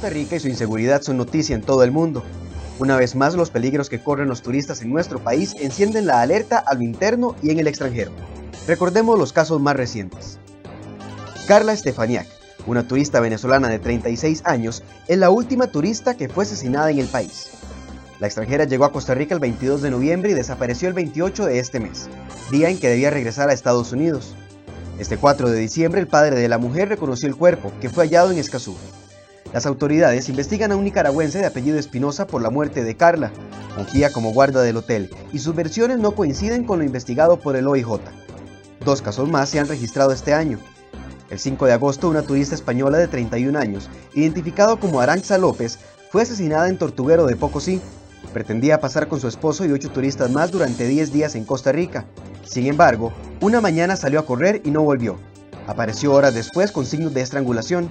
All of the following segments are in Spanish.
Costa Rica y su inseguridad son noticia en todo el mundo. Una vez más, los peligros que corren los turistas en nuestro país encienden la alerta a lo interno y en el extranjero. Recordemos los casos más recientes. Carla Estefaniak, una turista venezolana de 36 años, es la última turista que fue asesinada en el país. La extranjera llegó a Costa Rica el 22 de noviembre y desapareció el 28 de este mes, día en que debía regresar a Estados Unidos. Este 4 de diciembre el padre de la mujer reconoció el cuerpo, que fue hallado en Escazú. Las autoridades investigan a un nicaragüense de apellido Espinosa por la muerte de Carla. Fungía como guarda del hotel y sus versiones no coinciden con lo investigado por el OIJ. Dos casos más se han registrado este año. El 5 de agosto, una turista española de 31 años, identificado como Aranza López, fue asesinada en Tortuguero de Pocosí. Pretendía pasar con su esposo y ocho turistas más durante 10 días en Costa Rica. Sin embargo, una mañana salió a correr y no volvió. Apareció horas después con signos de estrangulación.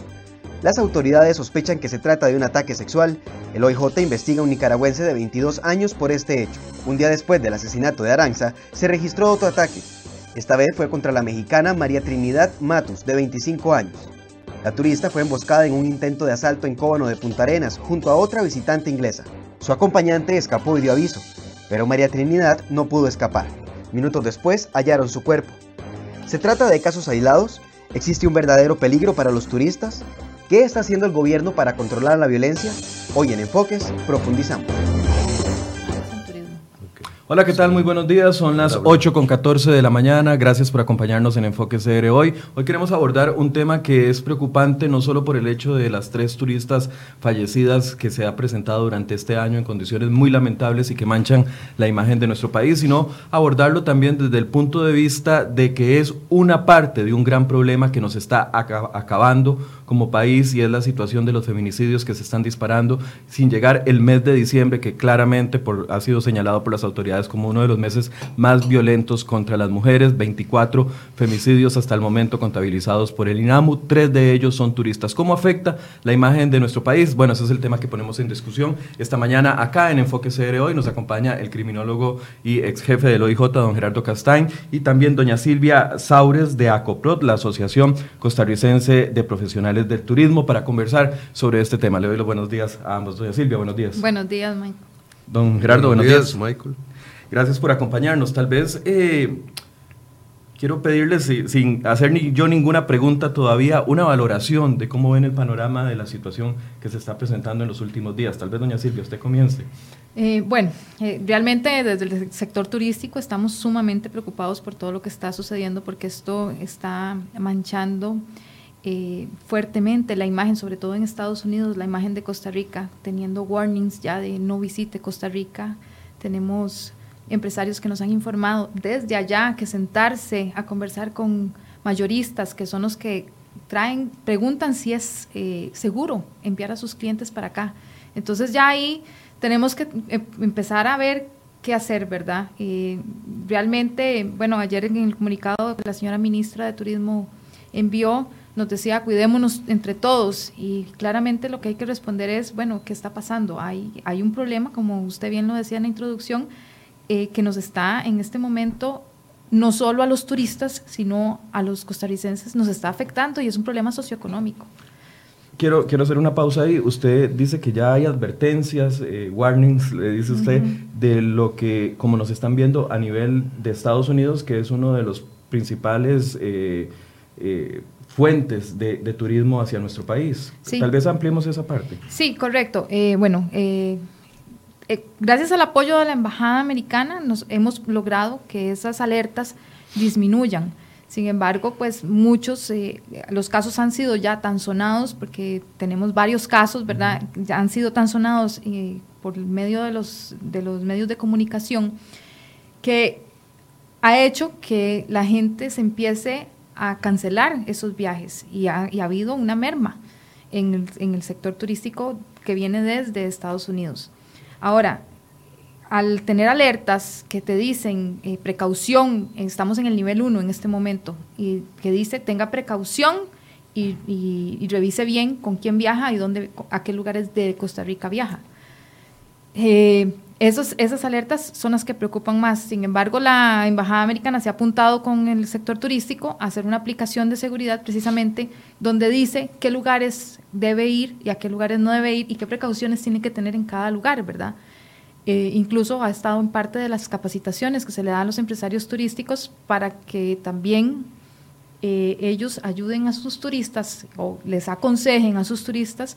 Las autoridades sospechan que se trata de un ataque sexual. El OIJ investiga a un nicaragüense de 22 años por este hecho. Un día después del asesinato de Aranza, se registró otro ataque. Esta vez fue contra la mexicana María Trinidad Matus, de 25 años. La turista fue emboscada en un intento de asalto en Cóbano de Punta Arenas junto a otra visitante inglesa. Su acompañante escapó y dio aviso, pero María Trinidad no pudo escapar. Minutos después hallaron su cuerpo. ¿Se trata de casos aislados? ¿Existe un verdadero peligro para los turistas? ¿Qué está haciendo el gobierno para controlar la violencia? Hoy en Enfoques profundizamos. Hola, ¿qué tal? Muy buenos días. Son las 8 con 14 de la mañana. Gracias por acompañarnos en Enfoque CR hoy. Hoy queremos abordar un tema que es preocupante no solo por el hecho de las tres turistas fallecidas que se ha presentado durante este año en condiciones muy lamentables y que manchan la imagen de nuestro país, sino abordarlo también desde el punto de vista de que es una parte de un gran problema que nos está acabando como país y es la situación de los feminicidios que se están disparando sin llegar el mes de diciembre que claramente ha sido señalado por las autoridades como uno de los meses más violentos contra las mujeres, 24 femicidios hasta el momento contabilizados por el INAMU, tres de ellos son turistas. ¿Cómo afecta la imagen de nuestro país? Bueno, ese es el tema que ponemos en discusión esta mañana acá en Enfoque CR hoy. Nos acompaña el criminólogo y ex jefe del OIJ, don Gerardo Castañ, y también doña Silvia Saures de ACOPROT, la Asociación Costarricense de Profesionales del turismo para conversar sobre este tema. Le doy los buenos días a ambos. Doña Silvia, buenos días. Buenos días, Michael. Don Gerardo, buenos, días, Michael. Gracias por acompañarnos. Tal vez eh, quiero pedirles, sin hacer ni, yo ninguna pregunta todavía, una valoración de cómo ven el panorama de la situación que se está presentando en los últimos días. Tal vez, doña Silvia, usted comience. Eh, bueno, eh, realmente desde el sector turístico estamos sumamente preocupados por todo lo que está sucediendo porque esto está manchando eh, fuertemente la imagen, sobre todo en Estados Unidos, la imagen de Costa Rica, teniendo warnings ya de no visite Costa Rica. Tenemos empresarios que nos han informado desde allá que sentarse a conversar con mayoristas, que son los que traen, preguntan si es eh, seguro enviar a sus clientes para acá. Entonces ya ahí tenemos que eh, empezar a ver qué hacer, ¿verdad? realmente, bueno, ayer en el comunicado que la señora ministra de Turismo envió, nos decía, cuidémonos entre todos. Y claramente lo que hay que responder es, bueno, ¿qué está pasando? Hay, hay un problema, como usted bien lo decía en la introducción, eh, que nos está en este momento, no solo a los turistas, sino a los costarricenses, nos está afectando y es un problema socioeconómico. Quiero, quiero hacer una pausa ahí. Usted dice que ya hay advertencias, eh, warnings, le dice usted, de lo que, como nos están viendo a nivel de Estados Unidos, que es uno de los principales eh, fuentes de, turismo hacia nuestro país. Tal vez ampliemos esa parte. Sí, correcto. Eh, bueno, eh, eh, gracias al apoyo de la Embajada Americana nos hemos logrado que esas alertas disminuyan. Sin embargo, pues muchos, los casos han sido ya tan sonados, porque tenemos varios casos, ¿verdad? Ya han sido tan sonados por medio de los, de los medios de comunicación, que ha hecho que la gente se empiece a cancelar esos viajes y ha, habido una merma en el, sector turístico que viene desde Estados Unidos. Ahora, al tener alertas que te dicen eh, precaución, estamos en el nivel 1 en este momento, y que dice tenga precaución y, revise bien con quién viaja y dónde, a qué lugares de Costa Rica viaja. Eh, esos, esas alertas son las que preocupan más. Sin embargo, la Embajada Americana se ha apuntado con el sector turístico a hacer una aplicación de seguridad precisamente donde dice qué lugares debe ir y a qué lugares no debe ir y qué precauciones tiene que tener en cada lugar, ¿verdad? Eh, incluso ha estado en parte de las capacitaciones que se le dan a los empresarios turísticos para que también eh, ellos ayuden a sus turistas o les aconsejen a sus turistas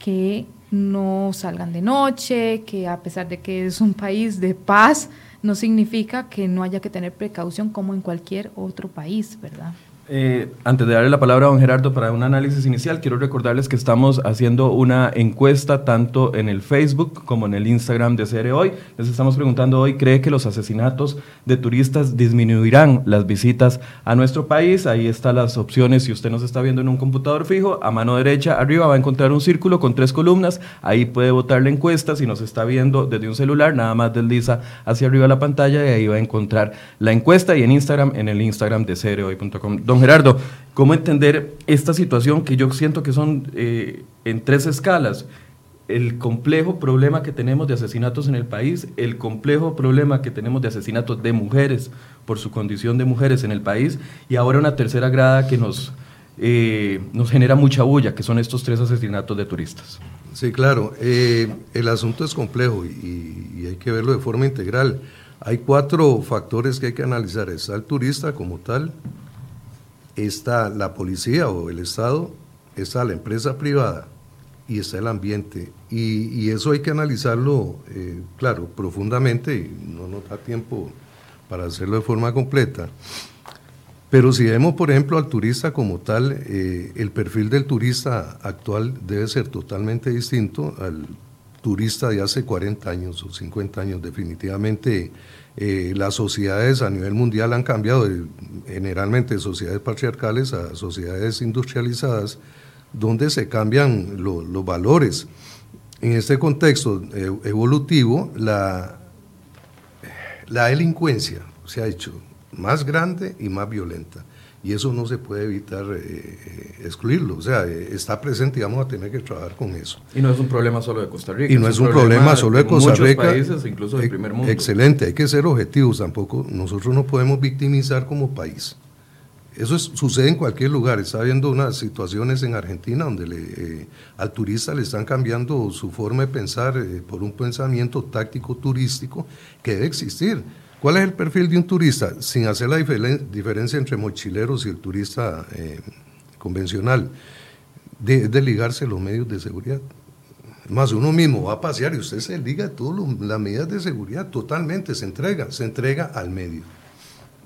que no salgan de noche, que a pesar de que es un país de paz, no significa que no haya que tener precaución como en cualquier otro país, ¿verdad? Eh, antes de darle la palabra a don Gerardo para un análisis inicial, quiero recordarles que estamos haciendo una encuesta tanto en el Facebook como en el Instagram de CR Hoy. Les estamos preguntando hoy, ¿cree que los asesinatos de turistas disminuirán las visitas a nuestro país? Ahí están las opciones. Si usted nos está viendo en un computador fijo, a mano derecha arriba va a encontrar un círculo con tres columnas. Ahí puede votar la encuesta. Si nos está viendo desde un celular, nada más desliza hacia arriba la pantalla y ahí va a encontrar la encuesta. Y en Instagram, en el Instagram de crhoy.com. Don Gerardo, ¿cómo entender esta situación que yo siento que son eh, en tres escalas? El complejo problema que tenemos de asesinatos en el país, el complejo problema que tenemos de asesinatos de mujeres por su condición de mujeres en el país y ahora una tercera grada que nos, eh, nos genera mucha bulla, que son estos tres asesinatos de turistas. Sí, claro. Eh, el asunto es complejo y, y, hay que verlo de forma integral. Hay cuatro factores que hay que analizar. Está el turista como tal, está la policía o el Estado, está la empresa privada y está el ambiente. Y, eso hay que analizarlo, eh, claro, profundamente, y no nos da tiempo para hacerlo de forma completa. Pero si vemos, por ejemplo, al turista como tal, eh, el perfil del turista actual debe ser totalmente distinto al turista de hace 40 años o 50 años. Definitivamente eh, las sociedades a nivel mundial han cambiado generalmente de sociedades patriarcales a sociedades industrializadas, donde se cambian los valores. En este contexto eh, evolutivo, la, la delincuencia se ha hecho más grande y más violenta y eso no se puede evitar eh, eh, excluirlo. O sea, eh, está presente y vamos a tener que trabajar con eso. Y no es un problema solo de Costa Rica. Y no es un, problema, solo de Costa Rica. países, incluso del primer mundo. Excelente, hay que ser objetivos tampoco. Nosotros no podemos victimizar como país. Eso sucede en cualquier lugar. Está habiendo unas situaciones en Argentina donde le, al turista le están cambiando su forma de pensar por un pensamiento táctico turístico que debe existir. ¿Cuál es el perfil de un turista? Sin hacer la diferencia entre mochileros y el turista eh, convencional, de, de, ligarse los medios de seguridad. Más uno mismo va a pasear y usted se liga todas las medidas de seguridad totalmente, se entrega, se entrega al medio.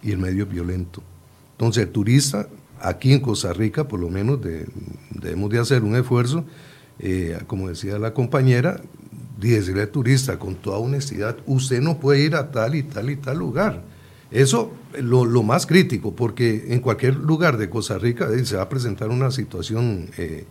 Y el medio es violento. Entonces el turista, aquí en Costa Rica por lo menos debemos de hacer un esfuerzo, eh, como decía la compañera, y decirle al turista con toda honestidad, usted no puede ir a tal y tal y tal lugar. Eso lo, lo más crítico, porque en cualquier lugar de Costa Rica eh, se va a presentar una situación eh,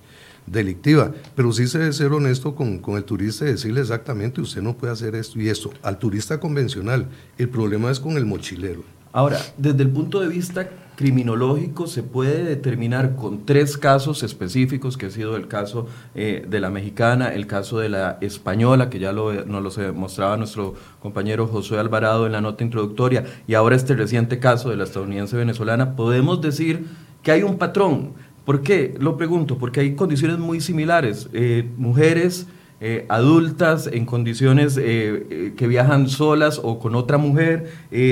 delictiva, pero sí se debe ser honesto con, con, el turista y decirle exactamente, usted no puede hacer esto y esto. Al turista convencional, el problema es con el mochilero. Ahora, desde el punto de vista criminológico se puede determinar con tres casos específicos, que ha sido el caso eh, de la mexicana, el caso de la española, que ya lo, nos lo mostraba nuestro compañero José Alvarado en la nota introductoria, y ahora este reciente caso de la estadounidense venezolana, podemos decir que hay un patrón. ¿Por qué? Lo pregunto, porque hay condiciones muy similares. Eh, mujeres eh, adultas en condiciones eh, eh, que viajan solas o con otra mujer,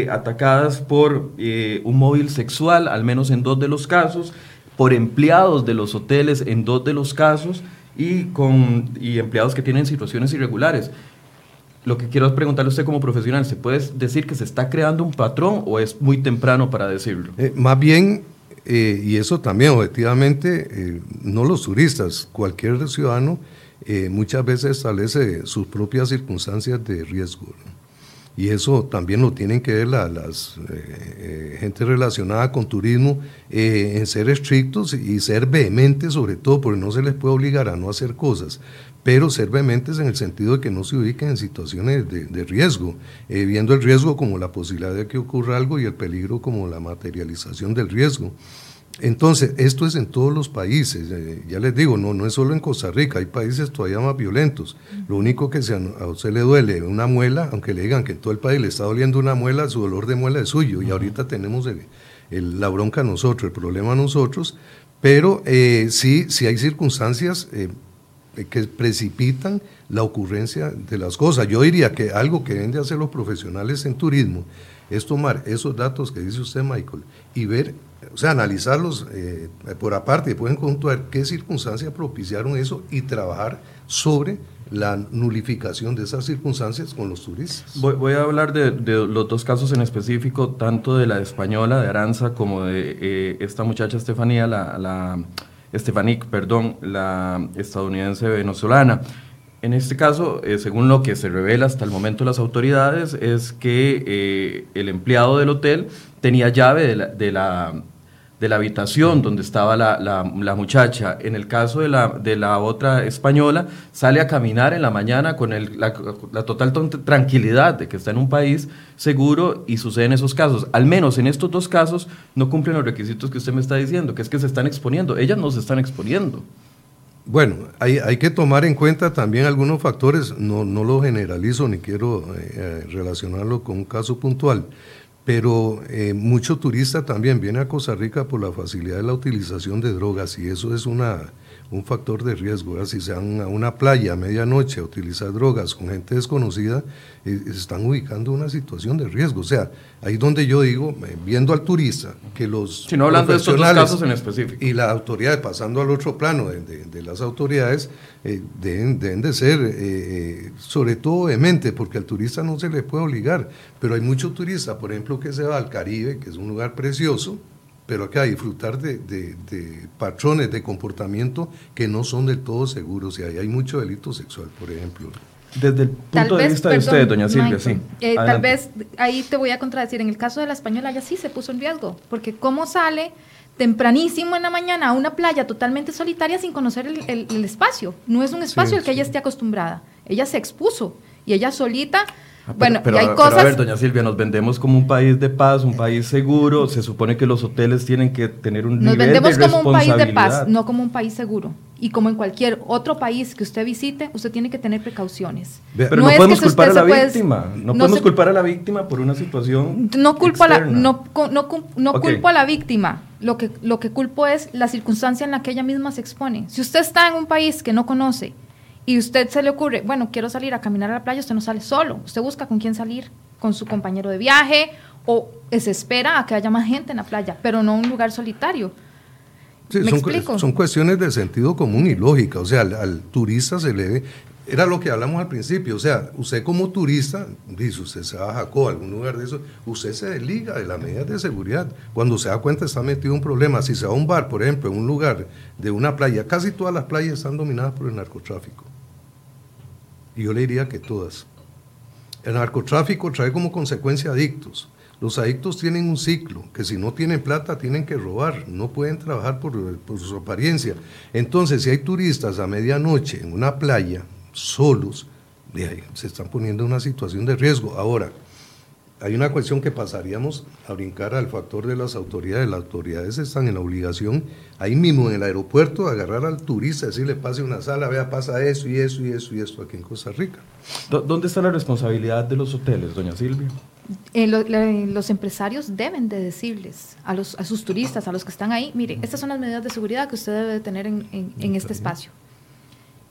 atacadas por un móvil sexual, al menos en dos de los casos, por empleados de los hoteles en dos de los casos y, con, y empleados que tienen situaciones irregulares. Lo que quiero preguntarle a usted como profesional, ¿se puede decir que se está creando un patrón o es muy temprano para decirlo? más bien, y eso también objetivamente, no los turistas, cualquier ciudadano eh, muchas veces establece sus propias circunstancias de riesgo. Y eso también lo tienen que ver las eh, eh, gente relacionada con turismo en ser estrictos y ser vehementes sobre todo, porque no se les puede obligar a no hacer cosas, pero ser vehementes en el sentido de que no se ubiquen en situaciones de, de riesgo, viendo el riesgo como la posibilidad de que ocurra algo y el peligro como la materialización del riesgo. Entonces, esto es en todos los países. eh, ya les digo, no, no es solo en Costa Rica, hay países todavía más violentos. Lo único que se, a usted le duele una muela, aunque le digan que en todo el país le está doliendo una muela, su dolor de muela es suyo. Y ahorita tenemos el- el- la bronca nosotros, el problema nosotros. Pero eh, sí, sí hay circunstancias eh, que precipitan la ocurrencia de las cosas. Yo diría que algo que deben de hacer los profesionales en turismo es tomar esos datos que dice usted, Michael, y ver, o sea, analizarlos eh, por aparte y pueden contar qué circunstancias propiciaron eso y trabajar sobre la nulificación de esas circunstancias con los turistas. Voy, voy a hablar de, de los dos casos en específico, tanto de la española, de Aranza, como de eh, esta muchacha Estefanía, la, la perdón, la estadounidense venezolana. En este caso, eh, según lo que se revela hasta el momento las autoridades, es que eh, el empleado del hotel tenía llave de la, de la, de la habitación donde estaba la, la- muchacha. En el caso de la, de la otra española, sale a caminar en la mañana con el- la, total tranquilidad de que está en un país seguro y suceden esos casos. Al menos en estos dos casos no cumplen los requisitos que usted me está diciendo, que es que se están exponiendo. Ellas no se están exponiendo. Bueno, hay, hay que tomar en cuenta también algunos factores, no, no lo generalizo ni quiero eh, eh, relacionarlo con un caso puntual, pero eh, mucho turista también viene a Costa Rica por la facilidad de la utilización de drogas y eso es una, un factor de riesgo. ¿verdad? Si se van a una playa a medianoche a utilizar drogas con gente desconocida, eh, se están ubicando en una situación de riesgo. O sea, ahí donde yo digo, eh, viendo al turista, que los... Si no hablando de estos dos casos en específico. Y las autoridades, pasando al otro plano de, de- de las autoridades, eh, deben, deben de ser, eh, eh, sobre todo de mente, porque al turista no se le puede obligar, pero hay mucho turista, por ejemplo, que se va al Caribe, que es un lugar precioso, pero acá disfrutar de, de- de patrones de comportamiento que no son del todo seguros, y ahí hay mucho delito sexual, por ejemplo. Desde el punto de vista de usted, doña Silvia, Michael, sí. eh, tal vez ahí te voy a contradecir. En el caso de la española, ella sí se puso en riesgo, porque cómo sale tempranísimo en la mañana a una playa totalmente solitaria sin conocer el, el- el espacio. No es un espacio Sí, al que sí. ella esté acostumbrada. Ella se expuso y ella solita. Ah, pero- bueno, pero, y hay pero cosas. a ver, doña Silvia, nos vendemos como un país de paz, un país seguro. Se supone que los hoteles tienen que tener un Nos nivel vendemos de como un país de paz, responsabilidad. no como un país seguro. Y como en cualquier otro país que usted visite, usted tiene que tener precauciones. Pero no, podemos que culpar a la puede- víctima. No, no podemos se- culpar a la víctima por una situación. No culpo, a la, externa. no, cu- no, cu- no Ok. culpo a la víctima. Lo que, lo que culpo es la circunstancia en la que ella misma se expone. Si usted está en un país que no conoce y usted se le ocurre, bueno, quiero salir a caminar a la playa, usted no sale solo. Usted busca con quién salir, con su compañero de viaje o se espera a que haya más gente en la playa, pero no un lugar solitario. Sí, ¿Me son, explico? son cuestiones de sentido común y lógica. O sea, al, al turista se le debe. Era lo que hablamos al principio. O sea, usted como turista, dice, usted se va a Jacó, a algún lugar de eso, usted se desliga de las medidas de seguridad. Cuando se da cuenta está metido en un problema. Si se va a un bar, por ejemplo, en un lugar de una playa, casi todas las playas están dominadas por el narcotráfico. Yo le diría que todas. El narcotráfico trae como consecuencia adictos. Los adictos tienen un ciclo, que si no tienen plata tienen que robar, no pueden trabajar por, por su apariencia. Entonces, si hay turistas a medianoche en una playa, solos, se están poniendo en una situación de riesgo. Ahora, hay una cuestión que pasaríamos a brincar al factor de las autoridades. Las autoridades están en la obligación, ahí mismo en el aeropuerto, de agarrar al turista, decirle, pase una sala, vea, pasa eso y eso y eso y esto aquí en Costa Rica. ¿Dó- ¿Dónde está la responsabilidad de los hoteles, doña Silvia? Eh, lo- le- los empresarios deben de decirles a, los, a sus turistas, a los que están ahí, mire, estas son las medidas de seguridad que usted debe de tener en, en- en este espacio.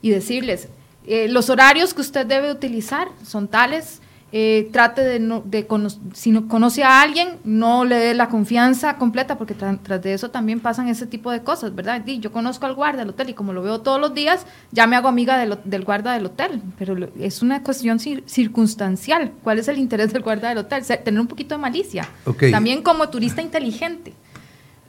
Y decirles, eh, los horarios que usted debe utilizar son tales, eh, trate de, no, de cono- si no conoce a alguien, no le dé la confianza completa, porque tra- tras de eso también pasan ese tipo de cosas, ¿verdad? Yo conozco al guarda del hotel y como lo veo todos los días, ya me hago amiga del, guarda del hotel, pero lo- es una cuestión cir- circunstancial. ¿Cuál es el interés del guarda del hotel? Tener un poquito de malicia. También como turista inteligente,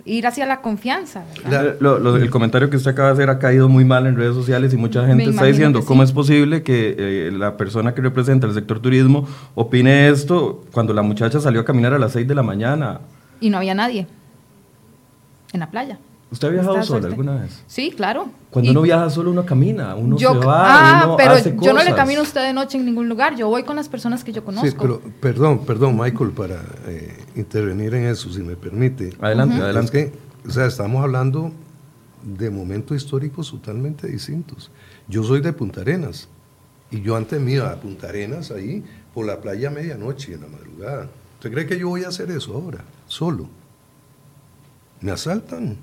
ir hacia la confianza, ¿verdad? La- lo- lo- el comentario que usted acaba de hacer ha caído muy mal en redes sociales y mucha Me gente está diciendo cómo sí. es posible que eh, la persona que representa el sector turismo opine esto cuando la muchacha salió a caminar a las 6 de la mañana. Y no había nadie en la playa. ¿Usted ha viajado sola alguna vez? Sí, claro. Cuando Y- uno viaja solo uno camina, uno yo, se va, ah, uno pero hace yo no le cosas. camino a usted de noche en ningún lugar. Yo voy con las personas que yo conozco. Sí, pero perdón, perdón, Michael, para eh, intervenir en eso, si me permite. Adelante, adelante. Es que o sea, estamos hablando de momentos históricos totalmente distintos. Yo soy de Punta Arenas y yo antes me iba a Punta Arenas ahí por la playa a medianoche en la madrugada. ¿Usted cree que yo voy a hacer eso ahora, solo? Me asaltan,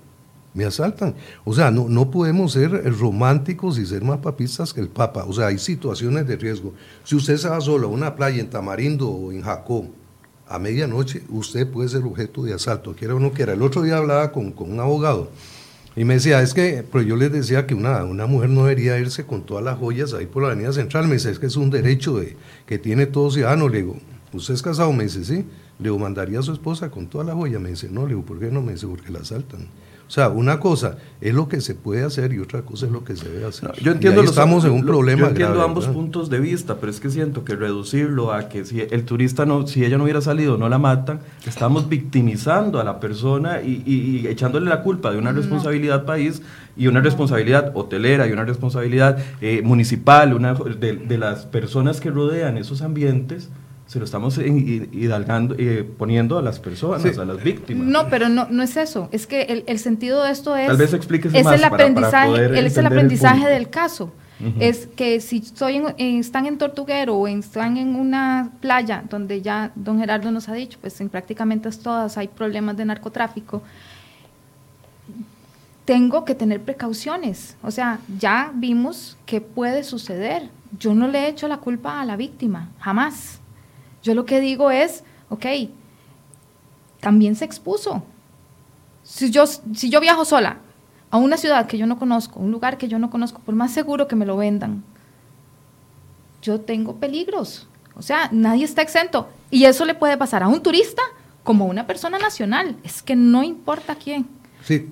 me asaltan. O sea, no, no podemos ser románticos y ser más papistas que el Papa. O sea, hay situaciones de riesgo. Si usted se va solo a una playa en Tamarindo o en Jacó, a medianoche, usted puede ser objeto de asalto, quiera o no quiera. El otro día hablaba con, con un abogado y me decía, es que, pero yo les decía que una, una mujer no debería irse con todas las joyas ahí por la avenida central. Me dice, es que es un derecho de, que tiene todo ciudadano. Le digo, ¿usted es casado? Me dice, sí. Le digo, ¿mandaría a su esposa con todas las joyas? Me dice, no. Le digo, ¿por qué no? Me dice, porque la asaltan. O sea, una cosa es lo que se puede hacer y otra cosa es lo que se debe hacer. yo entiendo estamos en un problema. Yo entiendo ambos puntos de vista, pero es que siento que reducirlo a que si el turista no, si ella no hubiera salido, no la matan, estamos victimizando a la persona y, echándole la culpa de una responsabilidad país y una responsabilidad hotelera y una responsabilidad eh, municipal, una de, de las personas que rodean esos ambientes se lo estamos hidalgando, eh, poniendo a las personas, a las víctimas. No, pero no, no es eso. Es que el, el sentido de esto es. Tal vez explíquese más el aprendizaje, es el aprendizaje del caso. Es que si estoy están en Tortuguero o están en una playa donde ya don Gerardo nos ha dicho, pues en prácticamente todas hay problemas de narcotráfico, tengo que tener precauciones. O sea, ya vimos que puede suceder. Yo no le he hecho la culpa a la víctima, jamás. Yo lo que digo es, ok, también se expuso. Si yo, si yo viajo sola a una ciudad que yo no conozco, un lugar que yo no conozco, por más seguro que me lo vendan, yo tengo peligros. O sea, nadie está exento. Y eso le puede pasar a un turista como a una persona nacional. Es que no importa quién.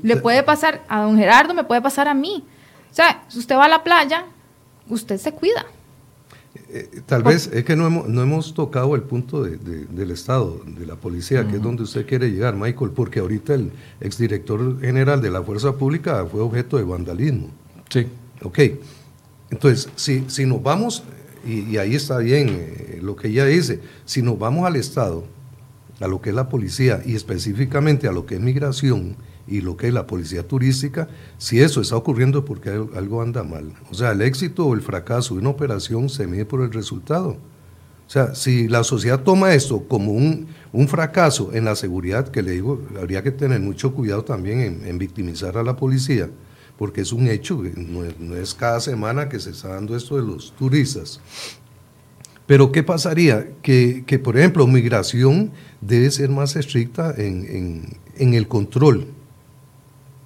le puede pasar a don Gerardo, me puede pasar a mí. O sea, si usted va a la playa, usted se cuida. Eh, tal vez es que no hemos, no hemos tocado el punto del Estado, de la policía, que es donde usted quiere llegar, Michael, porque ahorita el exdirector general de la Fuerza Pública fue objeto de vandalismo. Sí. Ok. Entonces, si, si nos vamos, y, ahí está bien eh, lo que ella dice, si nos vamos al Estado, a lo que es la policía y específicamente a lo que es migración, y lo que es la policía turística, si eso está ocurriendo porque algo anda mal. O sea, el éxito o el fracaso de una operación se mide por el resultado. O sea, si la sociedad toma esto como un, un fracaso en la seguridad, que le digo, habría que tener mucho cuidado también en, victimizar a la policía, porque es un hecho, no es, no es, cada semana que se está dando esto de los turistas. Pero ¿qué pasaría? Que, que por ejemplo, migración debe ser más estricta en, en, el control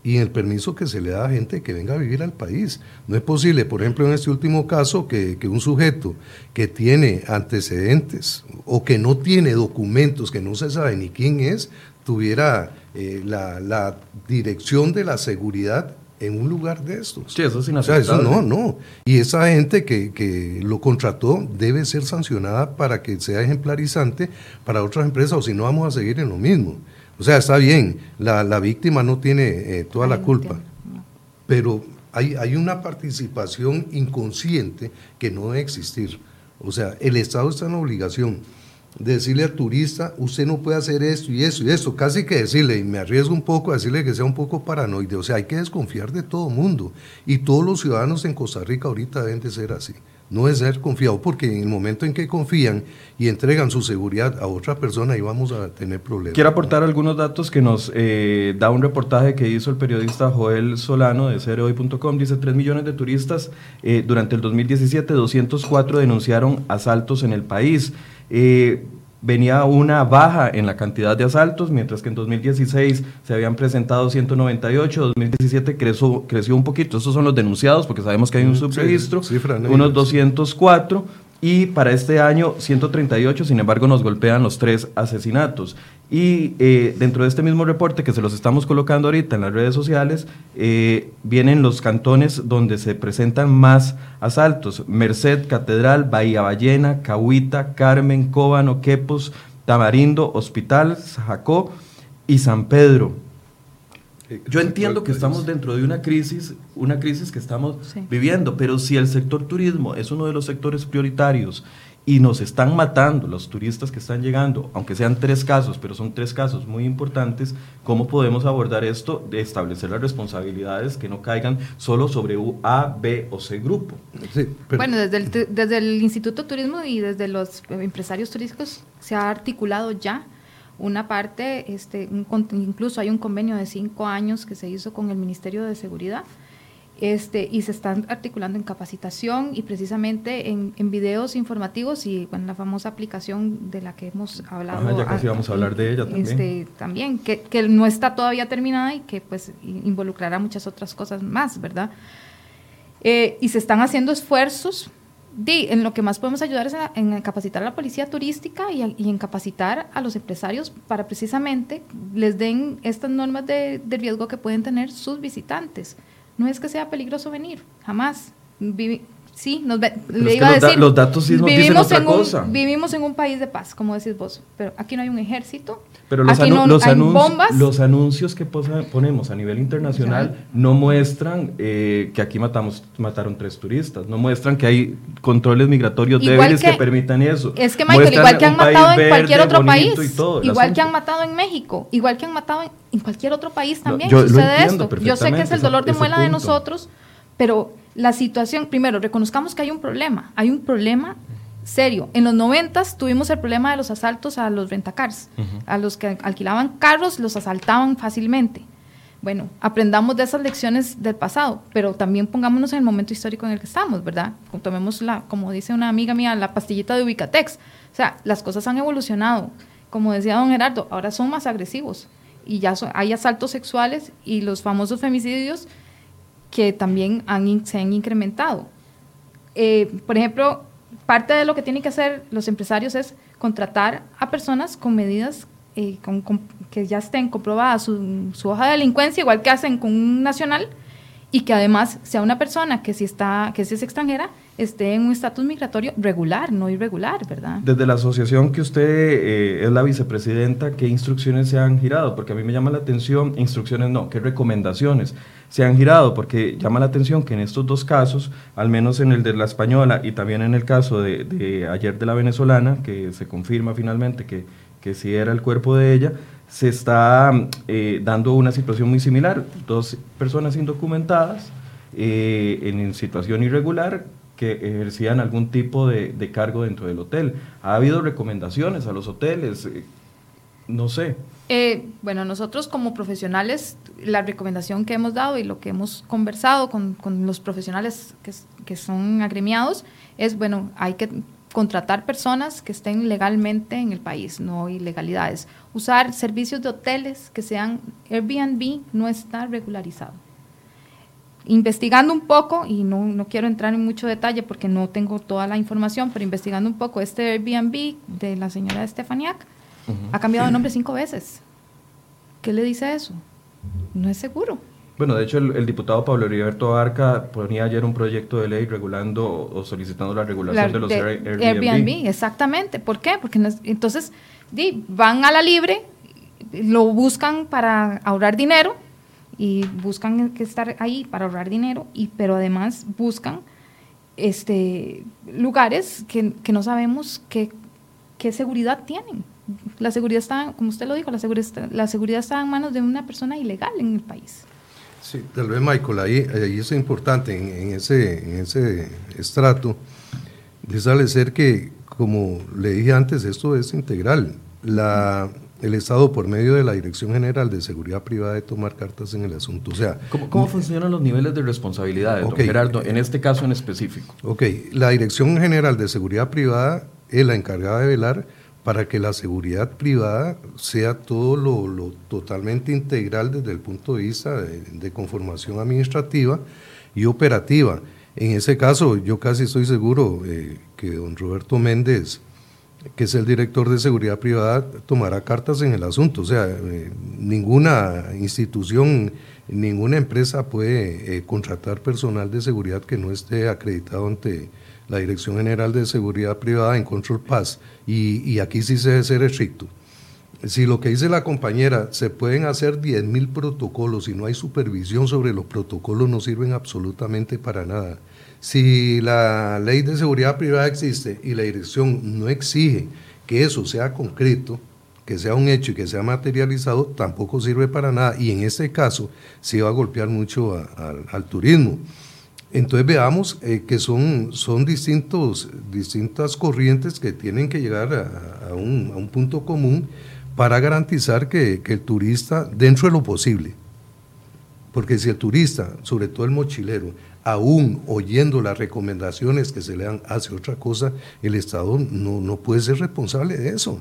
y en el permiso que se le da a gente que venga a vivir al país. No es posible, por ejemplo, en este último caso, que, un sujeto que tiene antecedentes o que no tiene documentos, que no se sabe ni quién es, tuviera eh, la, dirección de la seguridad en un lugar de estos. Sí, eso es O sea, eso no, no. Y esa gente que, que, lo contrató debe ser sancionada para que sea ejemplarizante para otras empresas, o si no vamos a seguir en lo mismo. O sea, está bien, la, víctima no tiene eh, toda la culpa, pero hay, hay una participación inconsciente que no debe existir. O sea, el Estado está en la obligación decirle al turista, usted no puede hacer esto y eso y esto, casi que decirle, y me arriesgo un poco a decirle que sea un poco paranoide, o sea, hay que desconfiar de todo mundo, y todos los ciudadanos en Costa Rica ahorita deben de ser así no es ser confiado, porque en el momento en que confían y entregan su seguridad a otra persona, ahí vamos a tener problemas. Quiero aportar algunos datos que nos eh, da un reportaje que hizo el periodista Joel Solano de cereoy.com. Dice 3 millones de turistas eh, durante el 2017, 204 denunciaron asaltos en el país. Eh, venía una baja en la cantidad de asaltos, mientras que en 2016 se habían presentado 198, 2017 creció, creció un poquito, esos son los denunciados porque sabemos que hay un mm, subregistro, unos 204 y para este año 138, sin embargo nos golpean los tres asesinatos. Y eh, dentro de este mismo reporte que se los estamos colocando ahorita en las redes sociales, eh, vienen los cantones donde se presentan más asaltos. Merced, Catedral, Bahía Ballena, Cahuita, Carmen, Cóbano, Quepos, Tamarindo, Hospital, Jacó y San Pedro. Yo entiendo que estamos dentro de una crisis, una crisis que estamos viviendo, pero si el sector turismo es uno de los sectores prioritarios y nos están matando los turistas que están llegando, aunque sean tres casos, pero son tres casos muy importantes, ¿cómo podemos abordar esto de establecer las responsabilidades que no caigan solo sobre A, B o C grupo? Bueno, desde el, desde el Instituto de Turismo y desde los empresarios turísticos se ha articulado ya una parte, este, incluso hay un convenio de cinco años que se hizo con el Ministerio de Seguridad este, y se están articulando en capacitación y precisamente en, en videos informativos y en la famosa aplicación de la que hemos hablado. ya casi vamos a hablar de ella también. Este, también, que, que, no está todavía terminada y que pues involucrará muchas otras cosas más, ¿verdad? Eh, y se están haciendo esfuerzos. En lo que más podemos ayudar es en, capacitar a la policía turística y, y, en capacitar a los empresarios para precisamente les den estas normas de riesgo que pueden tener sus visitantes no es que sea peligroso venir, jamás. Sí, nos le iba a decir, los, datos sí nos vivimos dicen otra cosa. vivimos en un país de paz, como decís vos, pero aquí no hay un ejército, pero los, los, anuncios, los, anuncios, que ponemos a nivel internacional no muestran eh, que aquí matamos, mataron tres turistas, no muestran que hay controles migratorios débiles que, permitan eso. Es que, Michael, igual que han matado en cualquier otro país, igual que han matado en México, igual que han matado en, cualquier otro país también sucede esto. Yo sé que es el dolor de muela de nosotros, pero la situación, primero, reconozcamos que hay un problema, hay un problema serio. En los noventas tuvimos el problema de los asaltos a los rentacars, a los que alquilaban carros, los asaltaban fácilmente. Bueno, aprendamos de esas lecciones del pasado, pero también pongámonos en el momento histórico en el que estamos, ¿verdad? Tomemos la, como dice una amiga mía, la pastillita de Ubicatex. O sea, las cosas han evolucionado. Como decía don Gerardo, ahora son más agresivos y ya hay asaltos sexuales y los famosos femicidios que también han, se han incrementado. Eh, por ejemplo, parte de lo que tienen que hacer los empresarios es contratar a personas con medidas eh, que ya estén comprobadas su, su, hoja de delincuencia, igual que hacen con un nacional, y que además sea una persona que si, está, que si es extranjera esté en un estatus migratorio regular, no irregular, ¿verdad? Desde la asociación que usted eh, es la vicepresidenta, ¿qué instrucciones se han girado? Porque a mí me llama la atención, instrucciones no, ¿qué recomendaciones se han girado? Porque llama la atención que en estos dos casos, al menos en el de la española y también en el caso de, ayer de la venezolana, que se confirma finalmente que, que sí era el cuerpo de ella, se está eh, dando una situación muy similar, dos personas indocumentadas eh, en situación irregular que ejercían algún tipo de, cargo dentro del hotel. ¿Ha habido recomendaciones a los hoteles? Eh, no sé. Eh, bueno, nosotros como profesionales, la recomendación que hemos dado y lo que hemos conversado con, los profesionales que, que, son agremiados es, bueno, hay que contratar personas que estén legalmente en el país, no ilegalidades. Usar servicios de hoteles que sean Airbnb no está regularizado investigando un poco, y no, no, quiero entrar en mucho detalle porque no tengo toda la información, pero investigando un poco, este Airbnb de la señora Estefaniak ha cambiado de nombre cinco veces. ¿Qué le dice eso? No es seguro. Bueno, de hecho, el, diputado Pablo Heriberto Arca ponía ayer un proyecto de ley regulando o solicitando la regulación de los Airbnb. Airbnb. Exactamente. ¿Por qué? Porque entonces van a la libre, lo buscan para ahorrar dinero, y buscan que estar ahí para ahorrar dinero, y, pero además buscan este, lugares que, que no sabemos qué, qué, seguridad tienen. La seguridad está, como usted lo dijo, la seguridad, la seguridad está en manos de una persona ilegal en el país. Sí, tal vez Michael, ahí, ahí es importante en, en, ese, en ese estrato establecer que, como le dije antes, esto es integral. La, el Estado por medio de la Dirección General de Seguridad Privada de tomar cartas en el asunto. O sea, ¿Cómo, funcionan los niveles de responsabilidad, Gerardo, en este caso en específico? Ok, la Dirección General de Seguridad Privada es la encargada de velar para que la seguridad privada sea todo lo, totalmente integral desde el punto de vista de, conformación administrativa y operativa. En ese caso, yo casi estoy seguro eh, que don Roberto Méndez que es el director de seguridad privada, tomará cartas en el asunto. O sea, eh, ninguna institución, ninguna empresa puede eh, contratar personal de seguridad que no esté acreditado ante la Dirección General de Seguridad Privada en Control Paz. Y, aquí sí se debe ser estricto. si lo que dice la compañera, se pueden hacer 10.000 protocolos y no hay supervisión sobre los protocolos, no sirven absolutamente para nada. Si la ley de seguridad privada existe y la dirección no exige que eso sea concreto, que sea un hecho y que sea materializado, tampoco sirve para nada. Y en este caso, sí va a golpear mucho al turismo. Entonces veamos eh, que son, son distintos, distintas corrientes que tienen que llegar a, un, a un, punto común para garantizar que, que, el turista, dentro de lo posible, porque si el turista, sobre todo el mochilero, aún oyendo las recomendaciones que se le dan, hace otra cosa, el Estado no, no puede ser responsable de eso.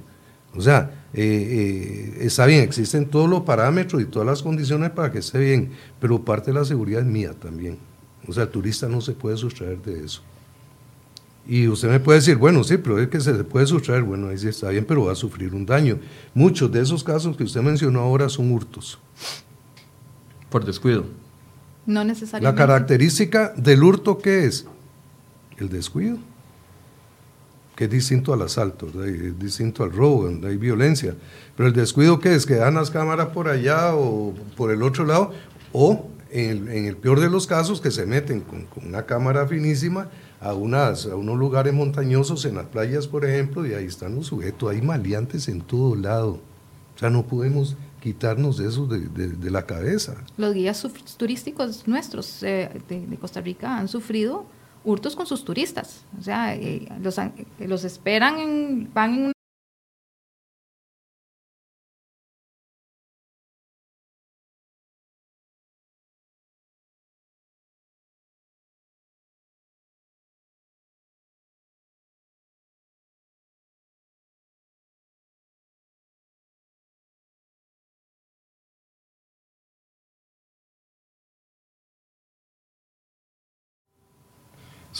O sea, eh, eh, está bien, existen todos los parámetros y todas las condiciones para que esté bien, pero parte de la seguridad es mía también. O sea, el turista no se puede sustraer de eso. Y usted me puede decir, bueno, sí, pero es que se puede sustraer. Bueno, ahí sí está bien, pero va a sufrir un daño. Muchos de esos casos que usted mencionó ahora son hurtos. Por descuido. No necesariamente. La característica del hurto, ¿qué es? El descuido. Que es distinto al asalto, es distinto al robo, donde hay violencia. Pero el descuido, ¿qué es? Que dan las cámaras por allá o por el otro lado, o en el, peor de los casos, que se meten con, una cámara finísima a, unas, a unos lugares montañosos, en las playas, por ejemplo, y ahí están los sujetos, hay maleantes en todo lado. O sea, no podemos quitarnos eso de, de, la cabeza. Los guías turísticos nuestros eh, de, Costa Rica han sufrido hurtos con sus turistas. O sea, eh, los, los esperan, en, van en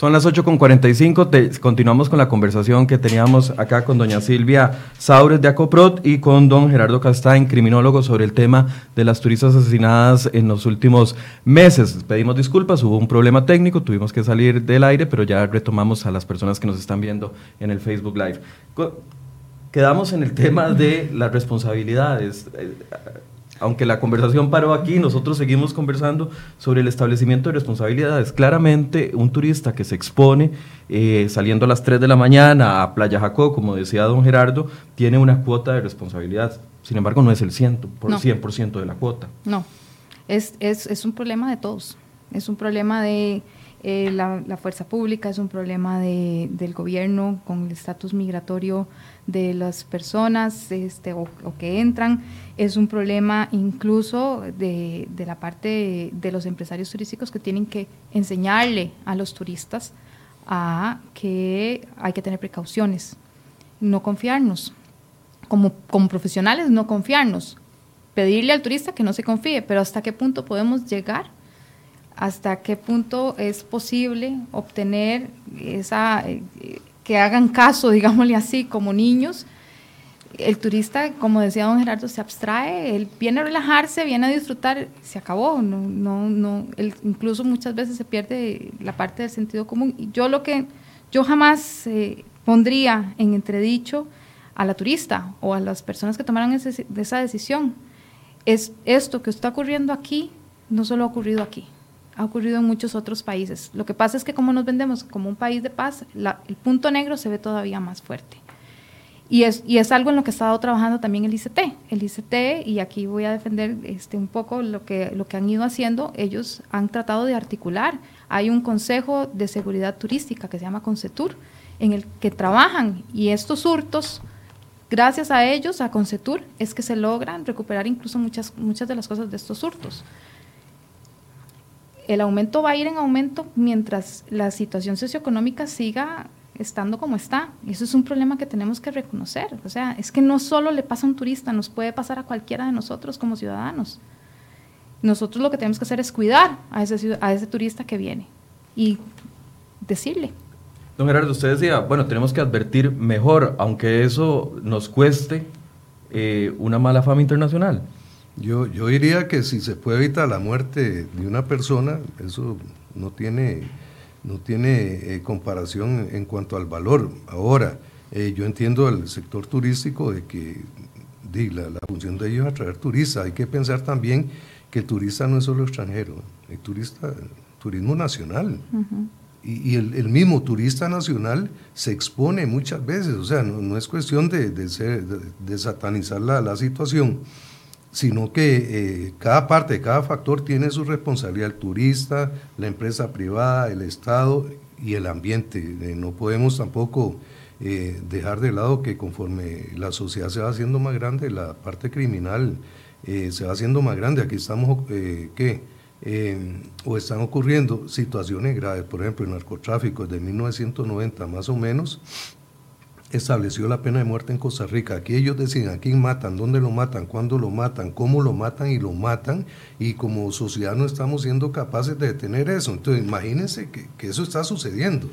Son las 8.45, continuamos con la conversación que teníamos acá con doña Silvia Saures de Acoprot y con don Gerardo Castain, criminólogo, sobre el tema de las turistas asesinadas en los últimos meses. Pedimos disculpas, hubo un problema técnico, tuvimos que salir del aire, pero ya retomamos a las personas que nos están viendo en el Facebook Live. Quedamos en el tema de las responsabilidades aunque la conversación paró aquí, nosotros seguimos conversando sobre el establecimiento de responsabilidades. Claramente, un turista que se expone eh, saliendo a las 3 de la mañana a Playa Jacó, como decía don Gerardo, tiene una cuota de responsabilidad. Sin embargo, no es el 100%, por 100 de la cuota. No, es, es, es un problema de todos. Es un problema de eh, la, fuerza pública, es un problema de, del gobierno con el estatus migratorio de las personas este, o, que entran, es un problema incluso de, de, la parte de los empresarios turísticos que tienen que enseñarle a los turistas a que hay que tener precauciones, no confiarnos. Como, como profesionales, no confiarnos. Pedirle al turista que no se confíe, pero hasta qué punto podemos llegar hasta qué punto es posible obtener esa, eh, que hagan caso, digámosle así, como niños. El turista, como decía don Gerardo, se abstrae, él viene a relajarse, viene a disfrutar, se acabó, no, no, no, él incluso muchas veces se pierde la parte del sentido común. Y yo lo que, yo jamás eh, pondría en entredicho a la turista o a las personas que tomaron esa decisión. Es esto que está ocurriendo aquí, no solo ha ocurrido aquí, ha ocurrido en muchos otros países. Lo que pasa es que como nos vendemos como un país de paz, el punto negro se ve todavía más fuerte. Y es, y es algo en lo que ha estado trabajando también el ICT. El ICT, y aquí voy a defender este, un poco lo que, lo que han ido haciendo, ellos han tratado de articular. Hay un consejo de seguridad turística que se llama Concetur, en el que trabajan y estos hurtos, gracias a ellos, a Concetur, es que se logran recuperar incluso muchas, muchas de las cosas de estos hurtos el aumento va a ir en aumento mientras la situación socioeconómica siga estando como está. Eso es un problema que tenemos que reconocer. O sea, es que no solo le pasa a un turista, nos puede pasar a cualquiera de nosotros como ciudadanos. Nosotros lo que tenemos que hacer es cuidar a ese, a ese turista que viene y decirle. Don Gerardo, usted decía, bueno, tenemos que advertir mejor, aunque eso nos cueste eh, una mala fama internacional. Yo, yo diría que si se puede evitar la muerte de una persona, eso no tiene, no tiene eh, comparación en cuanto al valor. Ahora, eh, yo entiendo al sector turístico de que la, función de ellos es atraer turistas. Hay que pensar también que el turista no es solo extranjero, el turista, turismo nacional. Y, el, mismo turista nacional se expone muchas veces, o sea, no, es cuestión de, de, satanizar la, la, situación, sino que eh, cada parte, cada factor tiene su responsabilidad, el turista, la empresa privada, el Estado y el ambiente. Eh, no podemos tampoco eh, dejar de lado que conforme la sociedad se va haciendo más grande, la parte criminal se va haciendo más grande. Aquí estamos, ¿qué? o están ocurriendo situaciones graves, por ejemplo, el narcotráfico desde 1990 más o menos, estableció la pena de muerte en Costa Rica. Aquí ellos deciden a quién matan, dónde lo matan, cuándo lo matan, cómo lo matan y lo matan. Y como sociedad no estamos siendo capaces de detener eso. Entonces, imagínense que, eso está sucediendo.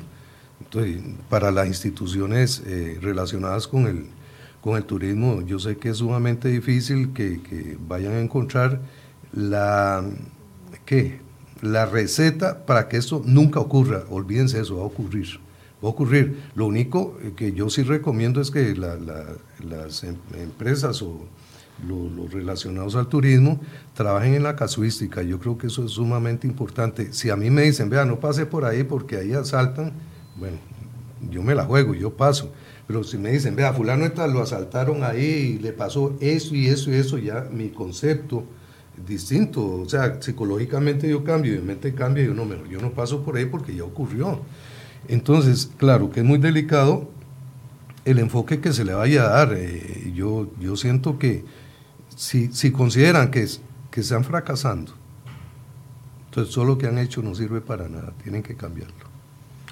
Entonces, para las instituciones eh, relacionadas con el, con el turismo, yo sé que es sumamente difícil que, vayan a encontrar la, ¿qué? la receta para que esto nunca ocurra. Olvídense eso, va a ocurrir va a ocurrir. Lo único que yo sí recomiendo es que las em, empresas o los relacionados al turismo trabajen en la casuística. Yo creo que eso es sumamente importante. Si a mí me dicen, vea, no pase por ahí porque ahí asaltan, bueno, yo me la juego, yo paso. Pero si me dicen, vea, fulano está, lo asaltaron ahí y le pasó eso y eso y eso, ya mi concepto distinto. O sea, psicológicamente yo cambio, mi mente cambia y yo no, yo no paso por ahí porque ya ocurrió. Entonces, claro que es muy delicado el enfoque que se le vaya a dar. Eh, yo, yo siento que si, si consideran que, que están fracasando, entonces todo lo que han hecho no sirve para nada, tienen que cambiarlo.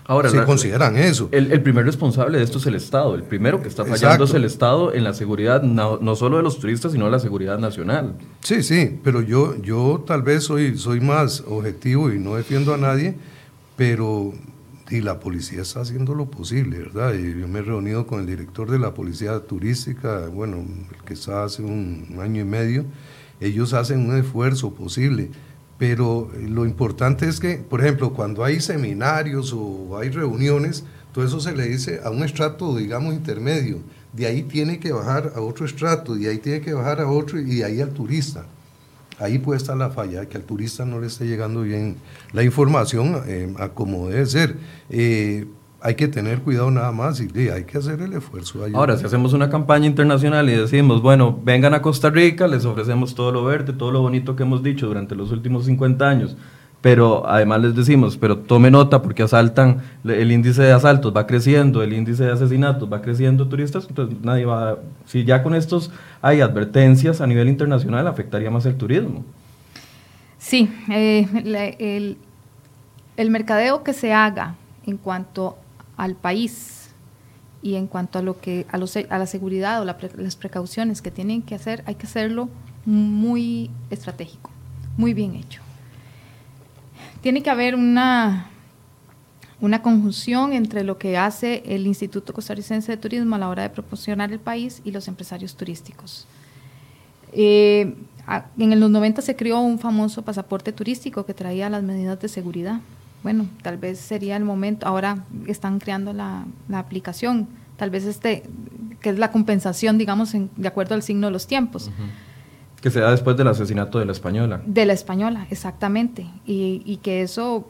Ahora, si consideran eso. El, primer responsable de esto es el Estado. El primero que está fallando es el Estado en la seguridad, no, no, solo de los turistas, sino la seguridad nacional. Sí, sí, pero yo, yo tal vez soy, soy más objetivo y no defiendo a nadie, pero y la policía está haciendo lo posible, ¿verdad? Y yo me he reunido con el director de la policía turística, bueno, el que está hace un año y medio, ellos hacen un esfuerzo posible, pero lo importante es que, por ejemplo, cuando hay seminarios o hay reuniones, todo eso se le dice a un estrato, digamos, intermedio, de ahí tiene que bajar a otro estrato, de ahí tiene que bajar a otro y de ahí al turista ahí puede estar la falla, que al turista no le esté llegando bien la información eh, a como debe ser. Eh, hay que tener cuidado nada más y hay que hacer el esfuerzo. Ahora, si hacemos una campaña internacional y decimos, bueno, vengan a Costa Rica, les ofrecemos todo lo verde, todo lo bonito que hemos dicho durante los últimos 50 años, pero además les decimos, pero tome nota porque asaltan, el índice de asaltos va creciendo, el índice de asesinatos va creciendo, turistas, entonces nadie va, si ya con estos hay advertencias a nivel internacional, afectaría más el turismo. Sí, eh, el, el, mercadeo que se haga en cuanto al país y en cuanto a lo que a, los, a la seguridad o las precauciones que tienen que hacer, hay que hacerlo muy estratégico, muy bien hecho tiene que haber una, una conjunción entre lo que hace el Instituto Costarricense de Turismo a la hora de proporcionar el país y los empresarios turísticos. Eh, en los 90 se creó un famoso pasaporte turístico que traía las medidas de seguridad. Bueno, tal vez sería el momento, ahora están creando la, aplicación, tal vez este, que es la compensación, digamos, de acuerdo al signo de los tiempos. Que se da después del asesinato de la española. De la española, exactamente. Y, que eso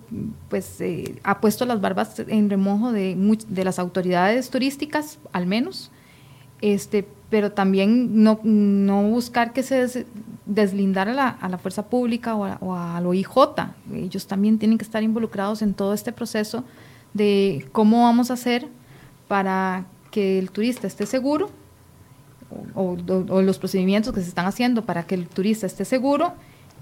pues eh, ha puesto las barbas en remojo de, de las autoridades turísticas, al menos, este, pero también no, no buscar que se deslindara a la, a la fuerza pública o a, o lo. Ellos también tienen que estar involucrados en todo este proceso de cómo vamos a hacer para que el turista esté seguro o, los procedimientos que se están haciendo para que el turista esté seguro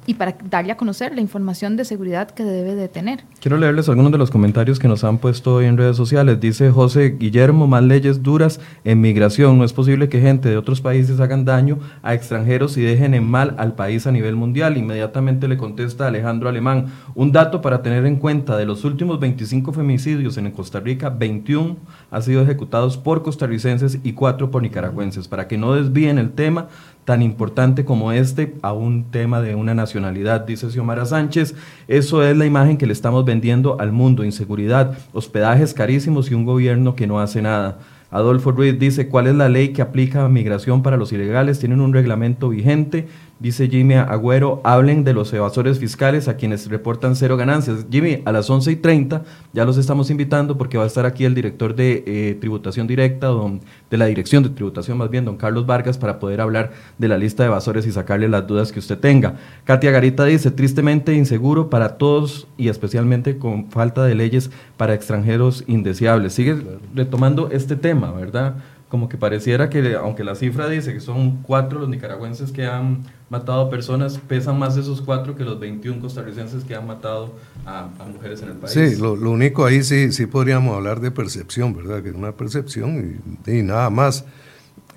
y para darle a conocer la información de seguridad que debe de tener. Quiero leerles algunos de los comentarios que nos han puesto hoy en redes sociales. Dice José Guillermo, más leyes duras en migración. No es posible que gente de otros países hagan daño a extranjeros y dejen en mal al país a nivel mundial. Inmediatamente le contesta Alejandro Alemán. Un dato para tener en cuenta, de los últimos 25 femicidios en Costa Rica, 21 han sido ejecutados por costarricenses y 4 por nicaragüenses. Para que no desvíen el tema, tan importante como este a un tema de una nacionalidad, dice Xiomara Sánchez. Eso es la imagen que le estamos vendiendo al mundo, inseguridad, hospedajes carísimos y un gobierno que no hace nada. Adolfo Ruiz dice, ¿cuál es la ley que aplica a migración para los ilegales? ¿Tienen un reglamento vigente? Dice Jimmy Agüero, hablen de los evasores fiscales a quienes reportan cero ganancias. Jimmy, a las 11 y 30 ya los estamos invitando porque va a estar aquí el director de eh, tributación directa, don, de la dirección de tributación más bien, don Carlos Vargas, para poder hablar de la lista de evasores y sacarle las dudas que usted tenga. Katia Garita dice, tristemente inseguro para todos y especialmente con falta de leyes para extranjeros indeseables. Sigue retomando este tema, ¿verdad? Como que pareciera que, aunque la cifra dice que son cuatro los nicaragüenses que han matado personas, pesan más esos cuatro que los 21 costarricenses que han matado a, mujeres en el país. Sí, lo, único ahí sí, sí podríamos hablar de percepción, ¿verdad? Que es una percepción y, nada más.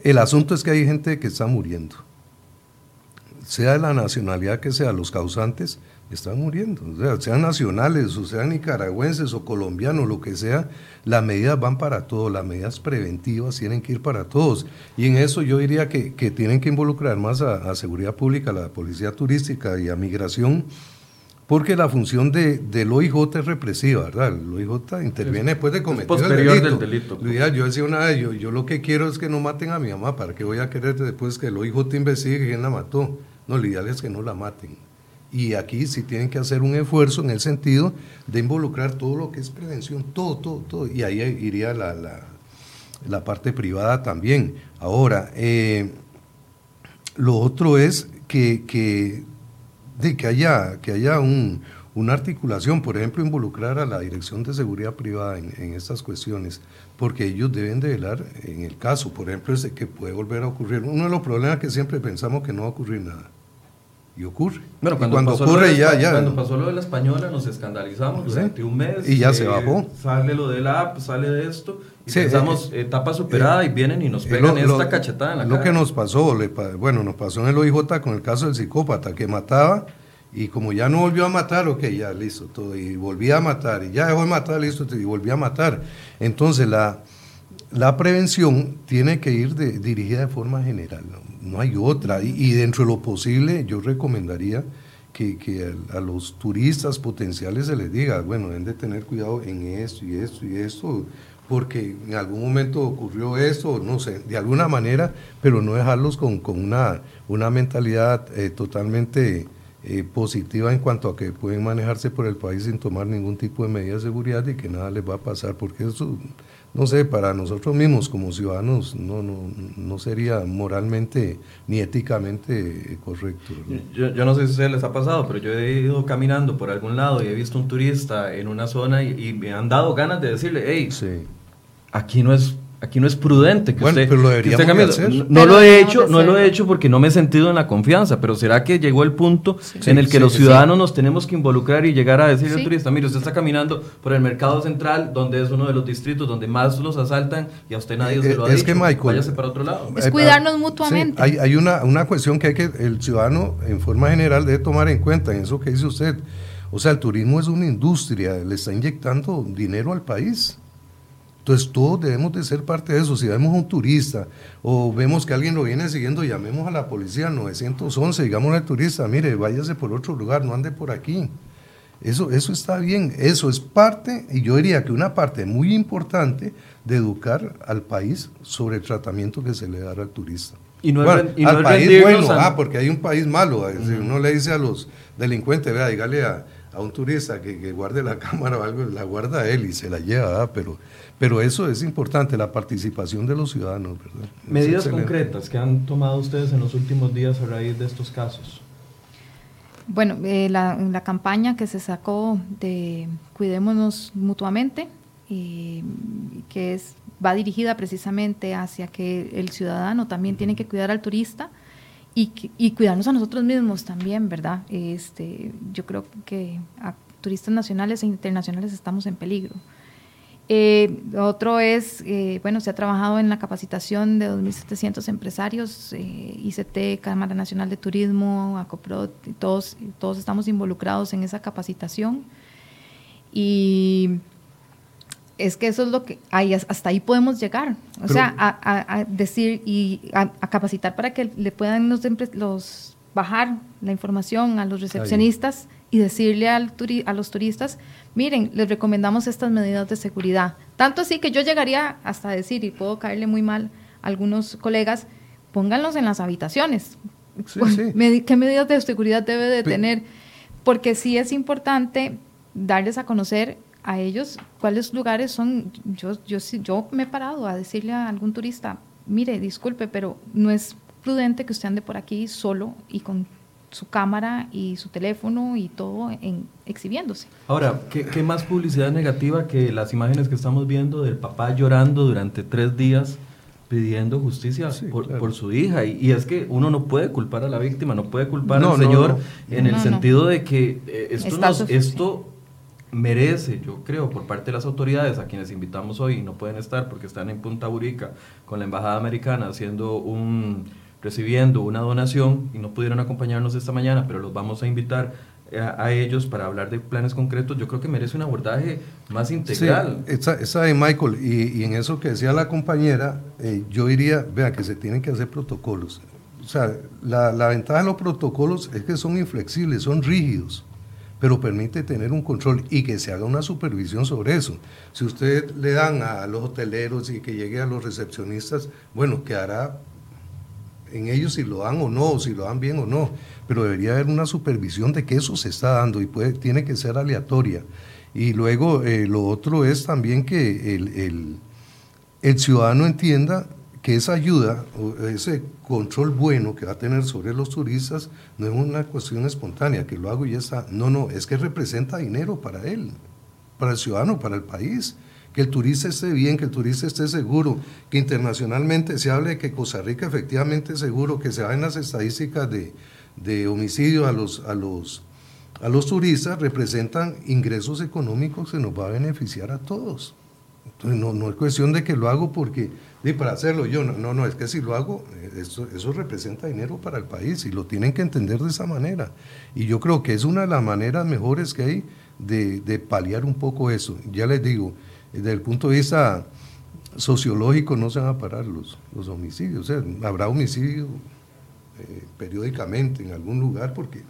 El asunto es que hay gente que está muriendo. Sea de la nacionalidad que sea, los causantes están muriendo. O sea, sean nacionales, o sean nicaragüenses o colombianos, lo que sea, las medidas van para todos, las medidas preventivas tienen que ir para todos. Y en eso yo diría que, tienen que involucrar más a, seguridad pública, a la policía turística y a migración, porque la función de, del OIJ es represiva, ¿verdad? El OIJ interviene después de cometer el delito. Del delito Yo decía una vez, yo, yo lo que quiero es que no maten a mi mamá, ¿para qué voy a querer después que el OIJ investigue quién la mató? No, lo ideal es que no la maten. Y aquí sí tienen que hacer un esfuerzo en el sentido de involucrar todo lo que es prevención, todo, todo, todo. Y ahí iría la, la, parte privada también. Ahora, eh, lo otro es que, que, de que haya, que haya un, una articulación, por ejemplo, involucrar a la Dirección de Seguridad Privada en, en, estas cuestiones, porque ellos deben de velar en el caso, por ejemplo, es de que puede volver a ocurrir. Uno de los problemas que siempre pensamos que no va a ocurrir nada y ocurre. Bueno, cuando, ocurre ya, ya. Cuando pasó lo de la española nos escandalizamos durante un mes. Y ya se bajó. Sale lo de la app, sale de esto. Y pensamos, eh, etapa superada y vienen y nos pegan esta cachetada en la cara. Lo que nos pasó, bueno, nos pasó en el OIJ con el caso del psicópata que mataba y como ya no volvió a matar, ok, ya listo, todo. Y volvía a matar y ya dejó de matar, listo, y volvió a matar. Entonces la, la prevención tiene que ir dirigida de forma general. ¿no? hay otra. Y, dentro de lo posible, yo recomendaría que, a, los turistas potenciales se les diga, bueno, deben de tener cuidado en esto y esto y esto, porque en algún momento ocurrió esto, no sé, de alguna manera, pero no dejarlos con, una, una mentalidad eh, totalmente eh, positiva en cuanto a que pueden manejarse por el país sin tomar ningún tipo de medida de seguridad y que nada les va a pasar, porque eso no sé, para nosotros mismos como ciudadanos no, no, no sería moralmente ni éticamente correcto. Yo, yo, no sé si a ustedes les ha pasado, pero yo he ido caminando por algún lado y he visto un turista en una zona y, me han dado ganas de decirle, hey, aquí no es aquí no es prudente que bueno, usted, pero lo deberíamos hacer. No, lo he hecho, no lo he hecho porque no me he sentido en la confianza, pero será que llegó el punto en el que los ciudadanos nos tenemos que involucrar y llegar a decirle al turista, mire, usted está caminando por el mercado central, donde es uno de los distritos donde más los asaltan y a usted nadie se lo ha es dicho. Que váyase para otro lado. Es cuidarnos mutuamente. hay, hay una, una cuestión que hay que el ciudadano en forma general debe tomar en cuenta en eso que dice usted. O sea, el turismo es una industria, le está inyectando dinero al país. Entonces todos debemos de ser parte de eso. Si vemos a un turista o vemos que alguien lo viene siguiendo, llamemos a la policía 911, digamos al turista, mire, váyase por otro lugar, no ande por aquí. Eso, eso está bien, eso es parte, y yo diría que una parte muy importante de educar al país sobre el tratamiento que se le da al turista. Y no al país bueno, ah, porque hay un país malo. Uno le dice a los delincuentes, vea, dígale a, a un turista que, que, guarde la cámara o algo, la guarda él y se la lleva, pero pero eso es importante, la participación de los ciudadanos, ¿verdad? Medidas concretas que han tomado ustedes en los últimos días a raíz de estos casos. Bueno, eh, la, la, campaña que se sacó de Cuidémonos mutuamente, y que es, va dirigida precisamente hacia que el ciudadano también tiene que cuidar al turista y, y cuidarnos a nosotros mismos también, ¿verdad? Este, yo creo que a turistas nacionales e internacionales estamos en peligro. Eh, otro es, eh, bueno, se ha trabajado en la capacitación de 2.700 empresarios, eh, ICT, Cámara Nacional de Turismo, ACOPROD, todos, todos estamos involucrados en esa capacitación. Y es que eso es lo que, ahí, hasta ahí podemos llegar. O sea, a, decir y a, capacitar para que le puedan los, los bajar la información a los recepcionistas y decirle al a los turistas, miren, les recomendamos estas medidas de seguridad. Tanto así que yo llegaría hasta decir, y puedo caerle muy mal a algunos colegas, pónganlos en las habitaciones. ¿Qué medidas de seguridad debe de tener? Porque sí es importante darles a conocer a ellos cuáles lugares son. Yo, yo, yo me he parado a decirle a algún turista, mire, disculpe, pero no es prudente que usted ande por aquí solo y con su cámara y su teléfono y todo en, exhibiéndose. Ahora, ¿qué, más publicidad negativa que las imágenes que estamos viendo del papá llorando durante tres días pidiendo justicia por, su hija? Y, es que uno no puede culpar a la víctima, no puede culpar al señor en el sentido de que eh, esto, esto merece, yo creo, por parte de las autoridades a quienes invitamos hoy y no pueden estar porque están en Punta Burica con la Embajada Americana haciendo un recibiendo una donación y no pudieron acompañarnos esta mañana, pero los vamos a invitar a, ellos para hablar de planes concretos, yo creo que merece un abordaje más integral. Sí, esa, de Michael, y, en eso que decía la compañera, eh, yo diría, vea, que se tienen que hacer protocolos. O sea, la, la ventaja de los protocolos es que son inflexibles, son rígidos pero permite tener un control y que se haga una supervisión sobre eso. Si usted le dan a los hoteleros y que llegue a los recepcionistas, bueno, quedará en ellos si lo dan o no, si lo dan bien o no, pero debería haber una supervisión de que eso se está dando y puede, tiene que ser aleatoria. Y luego eh, lo otro es también que el, ciudadano entienda que esa ayuda, ese control bueno que va a tener sobre los turistas, no es una cuestión espontánea, que lo hago y ya está. No, no, es que representa dinero para él, para el ciudadano, para el país. Que el turista esté bien, que el turista esté seguro, que internacionalmente se hable de que Costa Rica efectivamente es seguro, que se en las estadísticas de, de homicidio a los, a, los, a los turistas, representan ingresos económicos que nos va a beneficiar a todos. Entonces, no, no es cuestión de que lo hago porque y para hacerlo yo, no, no, es que si lo hago, eh, eso, eso representa dinero para el país y lo tienen que entender de esa manera. Y yo creo que es una de las maneras mejores que hay de, de paliar un poco eso. Ya les digo, desde el punto de vista sociológico no se van a parar los, los homicidios. O sea, habrá homicidio eh, periódicamente en algún lugar porque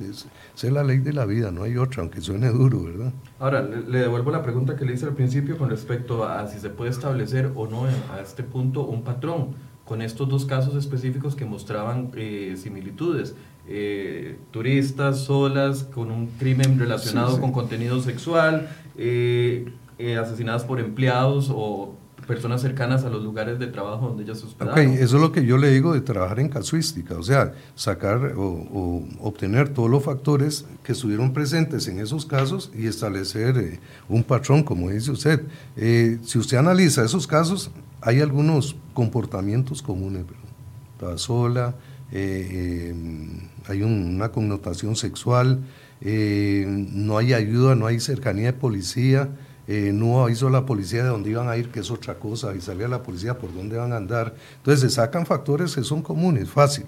es, es, la ley de la vida, no hay otra, aunque suene duro, ¿verdad? Ahora, le, devuelvo la pregunta que le hice al principio con respecto a si se puede establecer o no a este punto un patrón con estos dos casos específicos que mostraban eh, similitudes. Eh, turistas solas con un crimen relacionado con contenido sexual, eh, asesinadas por empleados o personas cercanas a los lugares de trabajo donde ellas se hospedaban. Okay, eso es lo que yo le digo de trabajar en casuística, o sea, sacar o, obtener todos los factores que estuvieron presentes en esos casos y establecer eh, un patrón, como dice usted. Eh, si usted analiza esos casos, hay algunos comportamientos comunes, está sola, eh, hay una connotación sexual, no hay ayuda, no hay cercanía de policía, eh, no avisó a la policía de dónde iban a ir, que es otra cosa, avisarle a la policía por dónde van a andar. Entonces se sacan factores que son comunes, fácil.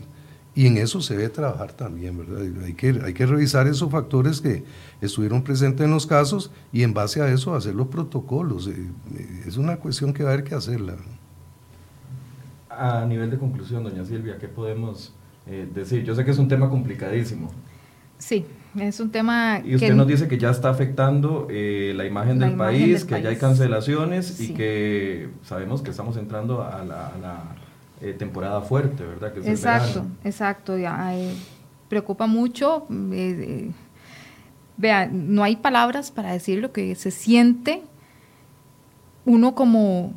Y en eso se debe trabajar también, ¿verdad? Hay que, hay que revisar esos factores que estuvieron presentes en los casos y en base a eso hacer los protocolos. Eh, eh, es una cuestión que va a haber que hacerla. A nivel de conclusión, doña Silvia, ¿qué podemos decir? Yo sé que es un tema complicadísimo. Sí, es un tema... Y usted nos dice que ya está afectando eh, la imagen del país, que ya hay cancelaciones y que sabemos que estamos entrando a la, eh, temporada fuerte, ¿verdad? Que exacto, exacto. Eh, preocupa mucho. vea, no hay palabras para decir lo que se siente uno como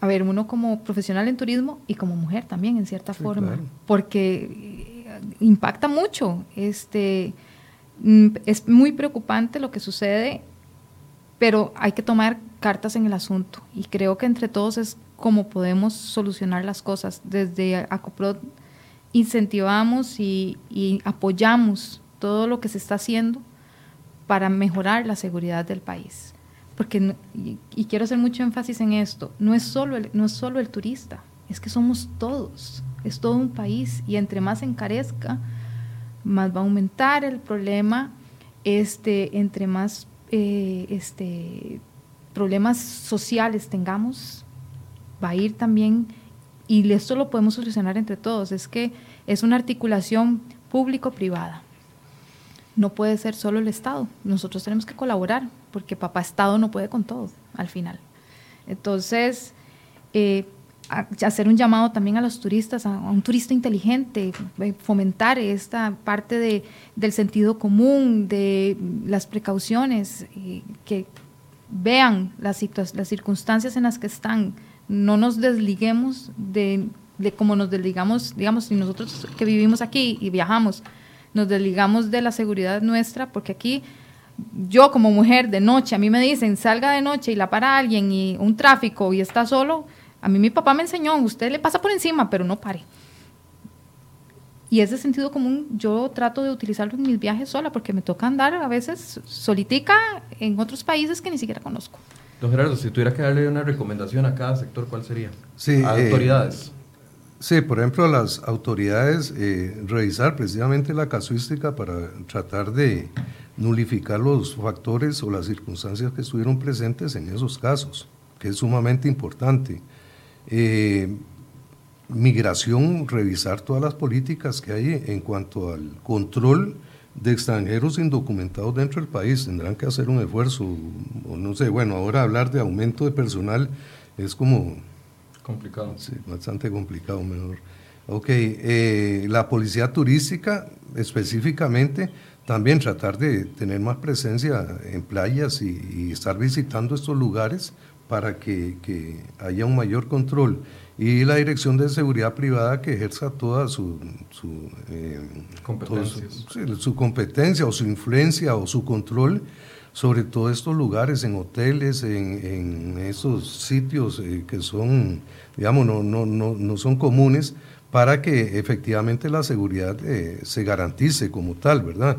a ver, uno como profesional en turismo y como mujer también, en cierta forma, porque impacta mucho. Este, es muy preocupante lo que sucede, pero hay que tomar cartas en el asunto y creo que entre todos es como podemos solucionar las cosas. Desde ACOPROD incentivamos y, apoyamos todo lo que se está haciendo para mejorar la seguridad del país. Porque, y, quiero hacer mucho énfasis en esto, no es, solo no es solo el turista, es que somos todos, es todo un país y entre más encarezca, más va a aumentar el problema, este, entre más eh, este, problemas sociales tengamos, va a ir también, y esto lo podemos solucionar entre todos, es que es una articulación público-privada. no puede ser solo el Estado. Nosotros tenemos que colaborar, porque papá Estado no puede con todo al final. Entonces, eh, hacer un llamado también a los turistas, a, un turista inteligente, eh, fomentar esta parte de, del sentido común, de las precauciones, que vean las, las circunstancias en las que están, no nos desliguemos de, de como nos desligamos, digamos, si nosotros que vivimos aquí y viajamos, nos desligamos de la seguridad nuestra, porque aquí yo como mujer de noche, a mí me dicen salga de noche y la para alguien y un tráfico y está solo, a mí mi papá me enseñó, usted le pasa por encima, pero no pare. Y ese sentido común yo trato de utilizarlo en mis viajes sola, porque me toca andar a veces solitica en otros países que ni siquiera conozco. Don Gerardo, si tuviera que darle una recomendación a cada sector, ¿cuál sería? Sí, a eh, autoridades. sí, por ejemplo, las autoridades eh, revisar precisamente la casuística para tratar de nulificar los factores o las circunstancias que estuvieron presentes en esos casos, que es sumamente importante. Eh, migración, revisar todas las políticas que hay en cuanto al control de extranjeros indocumentados dentro del país. Tendrán que hacer un esfuerzo, o no sé, bueno, ahora hablar de aumento de personal es como... Complicado. Sí, bastante complicado, mejor. Ok, eh, la policía turística específicamente, también tratar de tener más presencia en playas y estar visitando estos lugares para que, haya un mayor control y la Dirección de Seguridad Privada que ejerza toda su, su, eh, su, competencia o su influencia o su control sobre todos estos lugares, en hoteles, en, esos sitios eh, que son, digamos, no, no, no, no, son comunes para que efectivamente la seguridad eh, se garantice como tal, ¿verdad?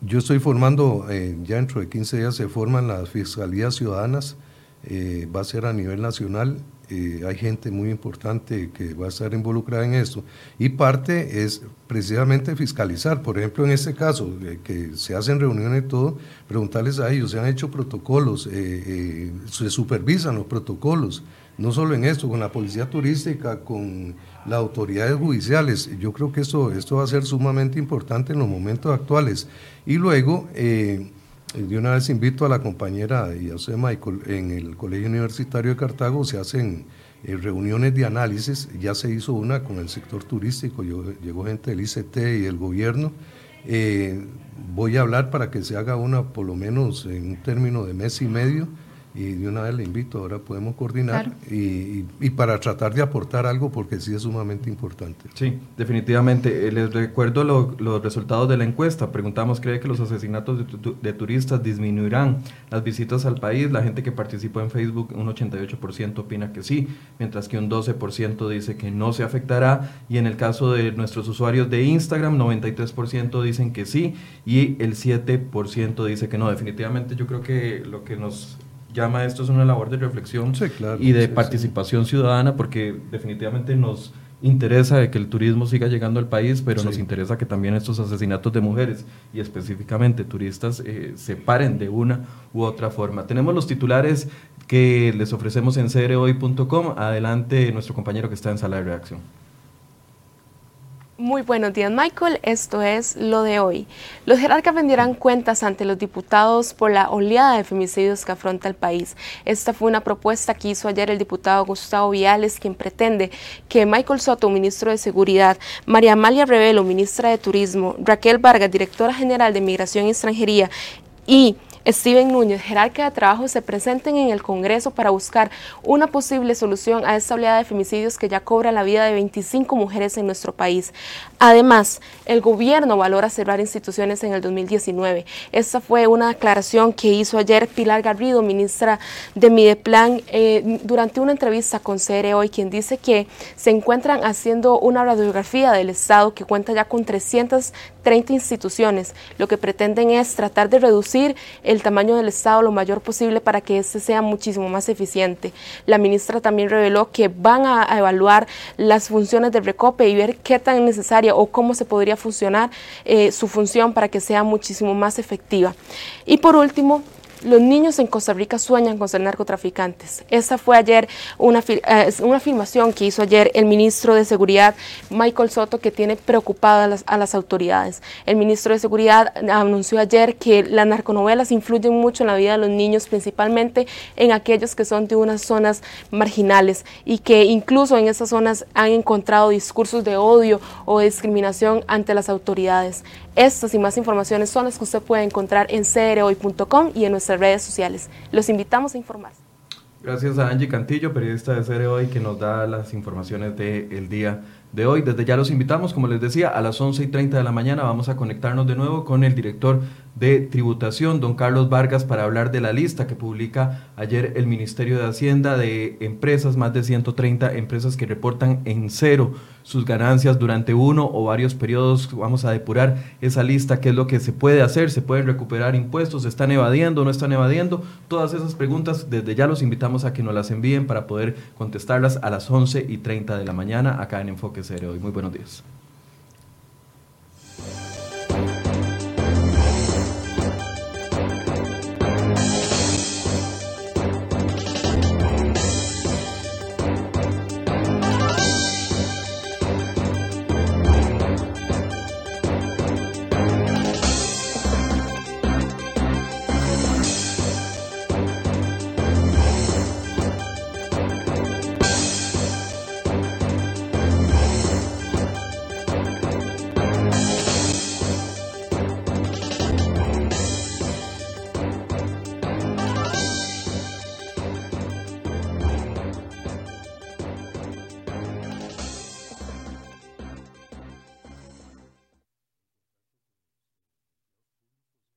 Yo estoy formando, eh, ya dentro de 15 días se forman las fiscalías ciudadanas, eh, va a ser a nivel nacional, eh, hay gente muy importante que va a estar involucrada en esto. Y parte es precisamente fiscalizar, por ejemplo en este caso, que se hacen reuniones y todo, preguntarles a ellos, se han hecho protocolos, se supervisan los protocolos, no solo en esto, con la policía turística, con las autoridades judiciales. Yo creo que esto, esto va a ser sumamente importante en los momentos actuales. Y luego, eh, de una vez invito a la compañera y a usted, Michael, en el Colegio Universitario de Cartago se hacen eh, reuniones de análisis, ya se hizo una con el sector turístico, llegó gente del ICT y el gobierno. Eh, voy a hablar para que se haga una por lo menos en un término de mes y medio y de una vez le invito, ahora podemos coordinar y, y, para tratar de aportar algo porque sí es sumamente importante. Sí, definitivamente. Eh, les recuerdo los resultados de la encuesta. Preguntamos, ¿cree que los asesinatos de, turistas disminuirán las visitas al país? La gente que participó en Facebook, un 88% opina que sí, mientras que un 12% dice que no se afectará y en el caso de nuestros usuarios de Instagram, 93% dicen que sí y el 7% dice que no. Definitivamente yo creo que lo que nos llama esto es una labor de reflexión y de participación ciudadana porque definitivamente nos interesa que el turismo siga llegando al país, pero nos interesa que también estos asesinatos de mujeres y específicamente turistas eh, se paren de una u otra forma. Tenemos los titulares que les ofrecemos en crhoy.com. Adelante nuestro compañero que está en sala de reacción. Muy buenos días, Michael. Esto es lo de hoy. Los jerarcas vendirán cuentas ante los diputados por la oleada de femicidios que afronta el país. Esta fue una propuesta que hizo ayer el diputado Gustavo Viales, quien pretende que Michael Soto, ministro de Seguridad, María Amalia Revelo, ministra de Turismo, Raquel Vargas, directora general de Migración y Extranjería, y Steven Núñez, jerarca de trabajo, se presenten en el Congreso para buscar una posible solución a esta oleada de femicidios que ya cobra la vida de 25 mujeres en nuestro país. Además, el gobierno valora cerrar instituciones en el 2019. Esta fue una declaración que hizo ayer Pilar Garrido, ministra de Mideplan, eh, durante una entrevista con CR Hoy, quien dice que se encuentran haciendo una radiografía del Estado que cuenta ya con 330 instituciones. Lo que pretenden es tratar de reducir el el tamaño del Estado lo mayor posible para que éste sea muchísimo más eficiente. La ministra también reveló que van a, evaluar las funciones del Recope y ver qué tan necesaria o cómo se podría funcionar eh, su función para que sea muchísimo más efectiva. Y por último, Los niños en Costa Rica sueñan con ser narcotraficantes. Esta fue ayer una, eh, una afirmación que hizo ayer el ministro de Seguridad, Michael Soto, que tiene preocupadas a las, autoridades. El ministro de Seguridad anunció ayer que las narconovelas influyen mucho en la vida de los niños, principalmente en aquellos que son de unas zonas marginales y que incluso en esas zonas han encontrado discursos de odio o discriminación ante las autoridades. Estas y más informaciones son las que usted puede encontrar en crhoy.com y en nuestras redes sociales. Los invitamos a informar. Gracias a Angie Cantillo, periodista de CR Hoy, que nos da las informaciones del día de hoy. Desde ya los invitamos, como les decía, a las 11 y 30 de la mañana vamos a conectarnos de nuevo con el director de Tributación, don Carlos Vargas, para hablar de la lista que publica ayer el Ministerio de Hacienda de empresas, más de 130 empresas que reportan en cero sus ganancias durante uno o varios periodos. Vamos a depurar esa lista, qué es lo que se puede hacer, se pueden recuperar impuestos, se están evadiendo, no están evadiendo. Todas esas preguntas, desde ya los invitamos a que nos las envíen para poder contestarlas a las 11 y 30 de la mañana acá en Enfoque Cero. Muy buenos días.